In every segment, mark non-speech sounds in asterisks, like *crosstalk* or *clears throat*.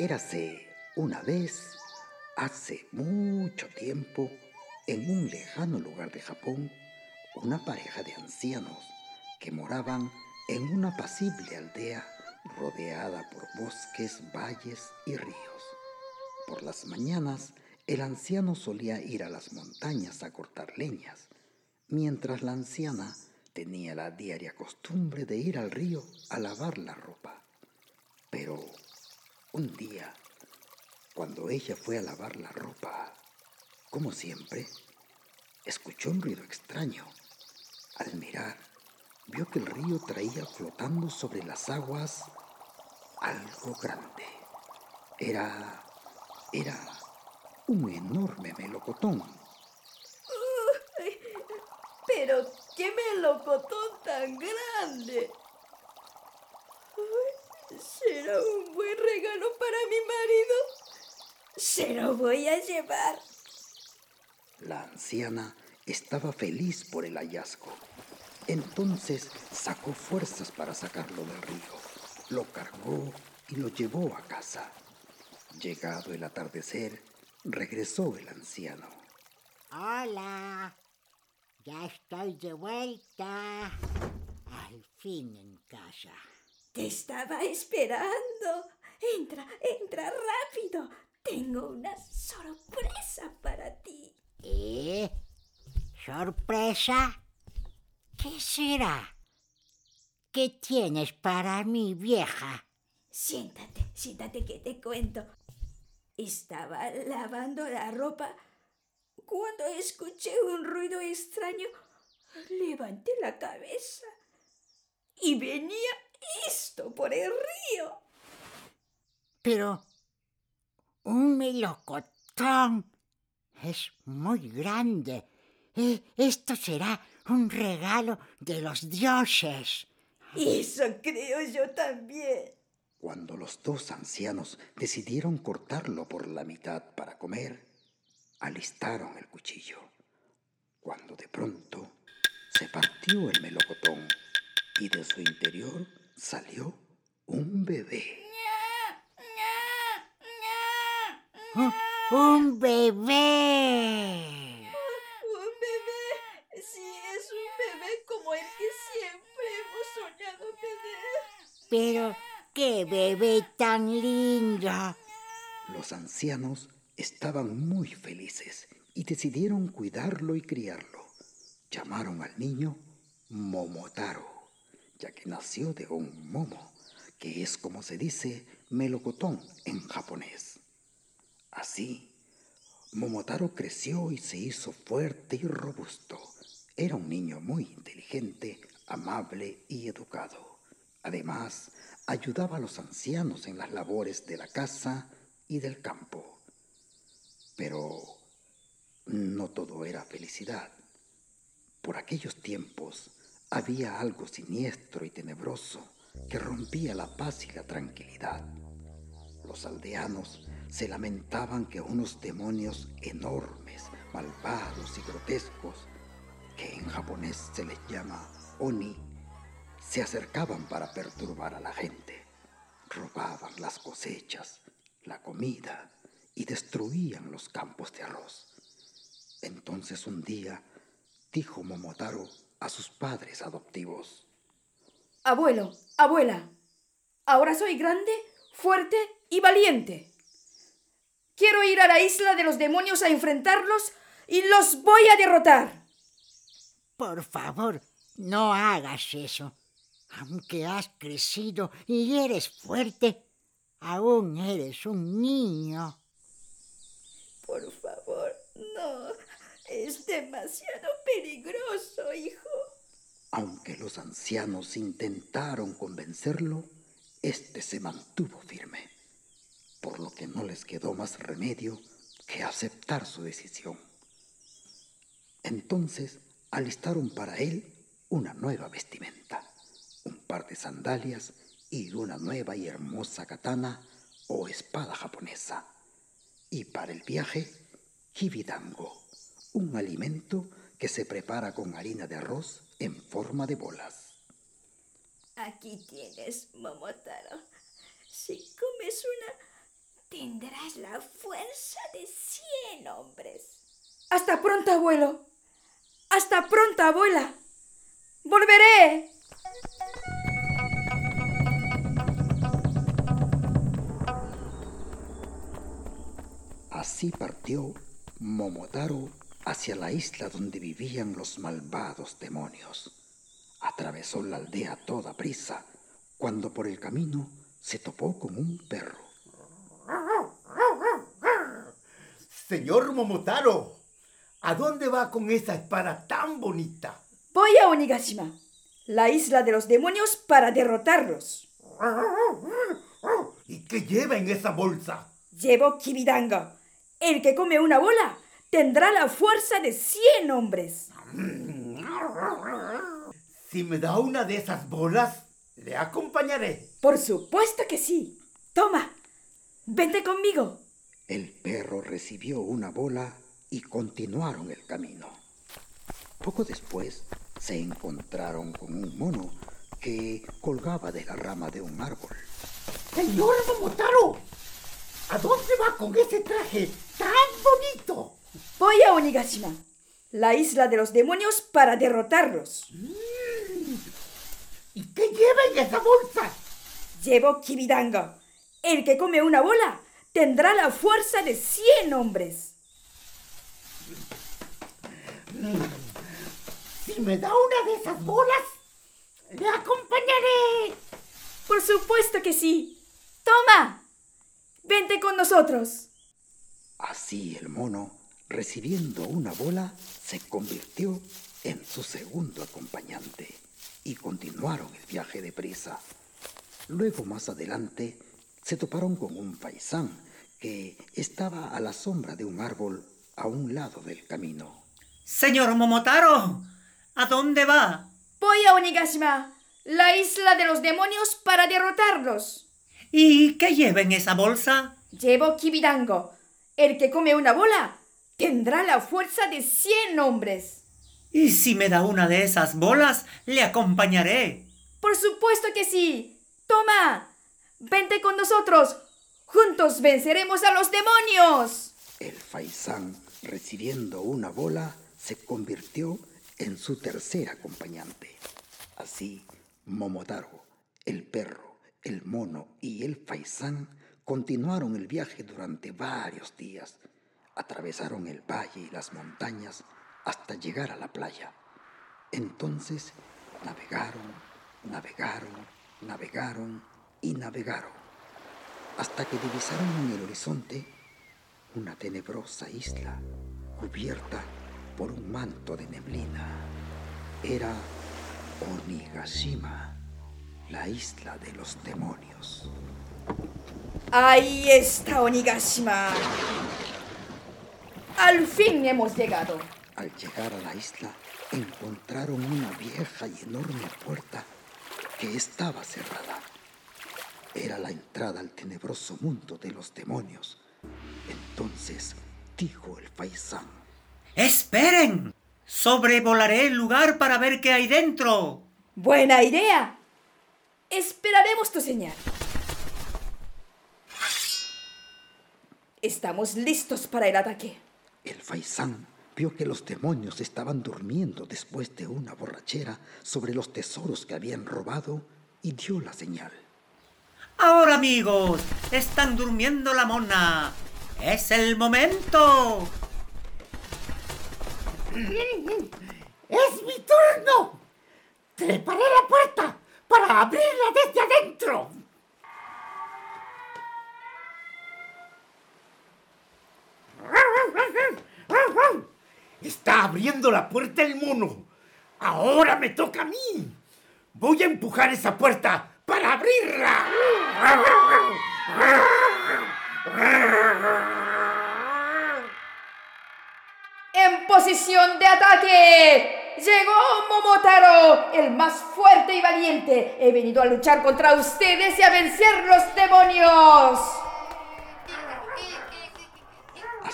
Érase una vez, hace mucho tiempo, en un lejano lugar de Japón, una pareja de ancianos que moraban en una apacible aldea rodeada por bosques, valles y ríos. Por las mañanas, el anciano solía ir a las montañas a cortar leñas, mientras la anciana tenía la diaria costumbre de ir al río a lavar la ropa. Pero un día, cuando ella fue a lavar la ropa, como siempre, escuchó un ruido extraño. Al mirar, vio que el río traía flotando sobre las aguas algo grande. Era... era un enorme melocotón. pero qué melocotón tan grande. Será un buen regalo para mi marido. Se lo voy a llevar. La anciana estaba feliz por el hallazgo. Entonces sacó fuerzas para sacarlo del río. Lo cargó y lo llevó a casa. Llegado el atardecer, regresó el anciano. Hola, ya estoy de vuelta. Al fin en casa. Te estaba esperando. Entra, entra rápido. Tengo una sorpresa para ti. ¿Eh? ¿Sorpresa? ¿Qué será? ¿Qué tienes para mí, vieja? Siéntate, siéntate que te cuento. Estaba lavando la ropa cuando escuché un ruido extraño. Levanté la cabeza y venía esto por el río. Pero un melocotón es muy grande. Eh, esto será un regalo de los dioses. Eso creo yo también. Cuando los dos ancianos decidieron cortarlo por la mitad para comer, alistaron el cuchillo. Cuando de pronto se partió el melocotón y de su interior salió un bebé. ¡Un, un bebé! Un bebé. Sí, es un bebé como el que siempre hemos soñado tener. Pero, qué bebé tan lindo. Los ancianos estaban muy felices y decidieron cuidarlo y criarlo. Llamaron al niño Momotaro, ya que nació de un momo, que es como se dice melocotón en japonés. Así, Momotaro creció y se hizo fuerte y robusto. Era un niño muy inteligente, amable y educado. Además, ayudaba a los ancianos en las labores de la casa y del campo. Pero no todo era felicidad. Por aquellos tiempos había algo siniestro y tenebroso que rompía la paz y la tranquilidad. Los aldeanos se lamentaban que unos demonios enormes, malvados y grotescos, que en japonés se les llama oni, se acercaban para perturbar a la gente. Robaban las cosechas, la comida y destruían los campos de arroz. Entonces un día dijo Momotaro a sus padres adoptivos. Abuelo, abuela, ahora soy grande, fuerte y valiente. Quiero ir a la isla de los demonios a enfrentarlos y los voy a derrotar. Por favor, no hagas eso. Aunque has crecido y eres fuerte, aún eres un niño. Por. Es demasiado peligroso, hijo. Aunque los ancianos intentaron convencerlo, éste se mantuvo firme, por lo que no les quedó más remedio que aceptar su decisión. Entonces alistaron para él una nueva vestimenta, un par de sandalias y una nueva y hermosa katana o espada japonesa. Y para el viaje, hibidango, un alimento que se prepara con harina de arroz en forma de bolas. Aquí tienes, Momotaro. Si comes una, tendrás la fuerza de cien hombres. Hasta pronto, abuelo. Hasta pronto, abuela. Volveré. Así partió Momotaro hacia la isla donde vivían los malvados demonios. Atravesó la aldea a toda prisa, cuando por el camino se topó con un perro. Señor Momotaro, ¿a dónde va con esa espada tan bonita? Voy a Onigashima, la isla de los demonios, para derrotarlos. ¿Y qué lleva en esa bolsa? Llevo Kibidanga. El que come una bola tendrá la fuerza de cien hombres. Si me da una de esas bolas, le acompañaré. Por supuesto que sí. Toma, vente conmigo. El perro recibió una bola y continuaron el camino. Poco después se encontraron con un mono que colgaba de la rama de un árbol. Señor Momotaro, ¿a dónde va con ese traje tan bonito? Voy a Onigashima, la isla de los demonios, para derrotarlos. ¿Y qué lleva en esa bolsa? Llevo Kibidanga. El que come una bola tendrá la fuerza de cien hombres. Si me da una de esas bolas, le acompañaré. Por supuesto que sí. Toma, vente con nosotros. Así el mono, recibiendo una bola, se convirtió en su segundo acompañante y continuaron el viaje de prisa. Luego más adelante se toparon con un faisán que estaba a la sombra de un árbol a un lado del camino. Señor Momotaro, ¿a dónde va? Voy a Onigashima, la isla de los demonios, para derrotarlos. ¿Y qué lleva en esa bolsa? Llevo Kibidango. El que come una bola tendrá la fuerza de cien hombres. Y si me da una de esas bolas, le acompañaré. Por supuesto que sí. Toma, vente con nosotros. Juntos venceremos a los demonios. El faisán, recibiendo una bola, se convirtió en su tercer acompañante. Así, Momotaro, el perro, el mono y el faisán continuaron el viaje durante varios días. Atravesaron el valle y las montañas hasta llegar a la playa. Entonces navegaron, navegaron, navegaron y navegaron, hasta que divisaron en el horizonte una tenebrosa isla cubierta por un manto de neblina. Era Onigashima, la isla de los demonios. Ahí está Onigashima. Al fin hemos llegado. Al llegar a la isla, encontraron una vieja y enorme puerta que estaba cerrada. Era la entrada al tenebroso mundo de los demonios. Entonces dijo el faisán. ¡Esperen! Sobrevolaré el lugar para ver qué hay dentro. Buena idea. Esperaremos tu señal. Estamos listos para el ataque. El faisán vio que los demonios estaban durmiendo después de una borrachera sobre los tesoros que habían robado y dio la señal. Ahora amigos, están durmiendo la mona. Es el momento. *clears throat* ¡Es mi turno! ¡Treparé la puerta para abrirla desde adentro! Está abriendo la puerta el mono. Ahora me toca a mí. Voy a empujar esa puerta para abrirla. En posición de ataque. Llegó Momotaro, el más fuerte y valiente. He venido a luchar contra ustedes y a vencer los demonios.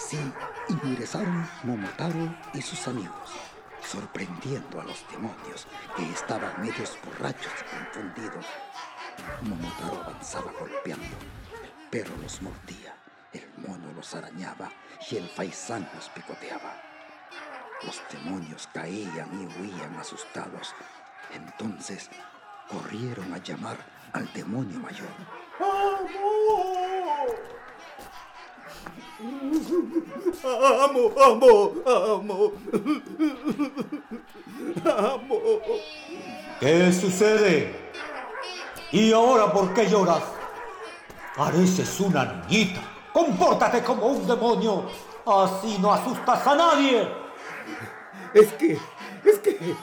Así ingresaron Momotaro y sus amigos, sorprendiendo a los demonios que estaban medios borrachos y confundidos. Momotaro avanzaba golpeando, el perro los mordía El mono los arañaba y el faisán los picoteaba. Los demonios caían y huían asustados. Entonces corrieron a llamar al demonio mayor. ¡Amo! ¡Amo! ¡Amo! ¡Amo! ¿Qué sucede? ¿Y ahora por qué lloras? Pareces una niñita. Compórtate como un demonio. Así no asustas a nadie. Es que, es que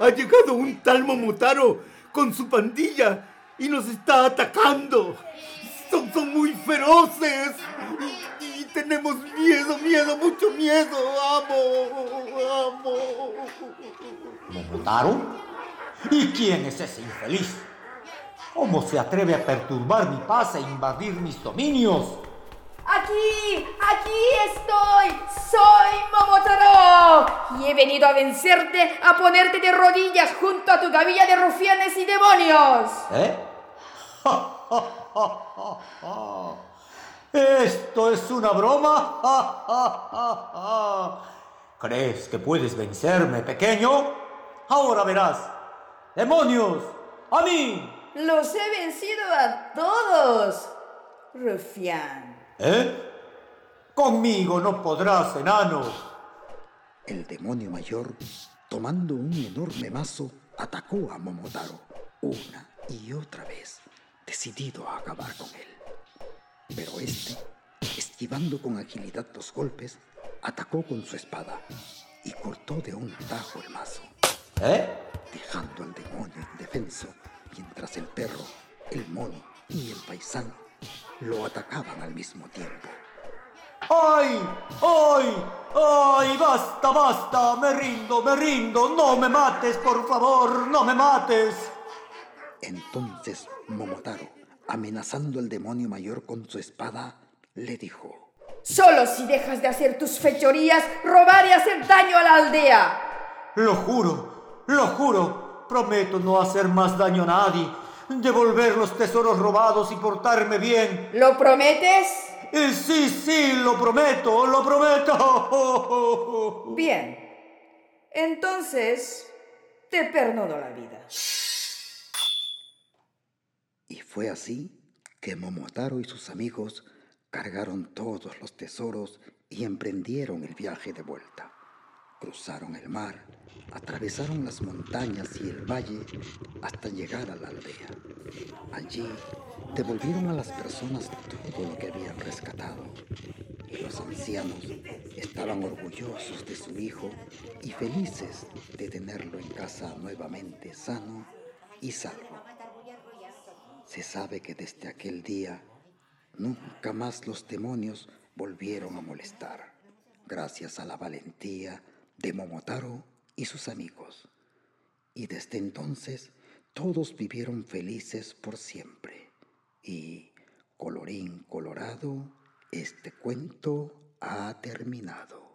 ha llegado un tal Momotaro con su pandilla y nos está atacando. Son, son muy feroces tenemos miedo, miedo, mucho miedo. Amo, amo. ¿Momotaro? ¿Y quién es ese infeliz? ¿Cómo se atreve a perturbar mi paz e invadir mis dominios? Aquí, aquí estoy. Soy Momotaro. Y he venido a vencerte, a ponerte de rodillas junto a tu gavilla de rufianes y demonios. ¿Eh? *laughs* ¿Esto es una broma? ¿Crees que puedes vencerme, pequeño? Ahora verás. ¡Demonios! ¡A mí! Los he vencido a todos, rufián. ¿Eh? Conmigo no podrás, enano. El demonio mayor, tomando un enorme mazo, atacó a Momotaro una y otra vez, decidido a acabar con él. Pero este, esquivando con agilidad los golpes, atacó con su espada y cortó de un tajo el mazo, ¿Eh? dejando al demonio indefenso, mientras el perro, el mono y el paisano lo atacaban al mismo tiempo. ¡Ay! ¡Ay! ¡Ay! ¡Basta, basta! ¡Me rindo, me rindo! ¡No me mates, por favor! ¡No me mates! Entonces Momotaro, amenazando al demonio mayor con su espada, le dijo, Solo si dejas de hacer tus fechorías, robar y hacer daño a la aldea. Lo juro, lo juro. Prometo no hacer más daño a nadie, devolver los tesoros robados y portarme bien. ¿Lo prometes? Eh, sí, sí, lo prometo, lo prometo. Bien. Entonces, te perdono la vida. Y fue así que Momotaro y sus amigos cargaron todos los tesoros y emprendieron el viaje de vuelta. Cruzaron el mar, atravesaron las montañas y el valle hasta llegar a la aldea. Allí devolvieron a las personas todo lo que habían rescatado. Y los ancianos estaban orgullosos de su hijo y felices de tenerlo en casa nuevamente sano y salvo. Se sabe que desde aquel día nunca más los demonios volvieron a molestar, gracias a la valentía de Momotaro y sus amigos. Y desde entonces todos vivieron felices por siempre. Y, colorín colorado, este cuento ha terminado.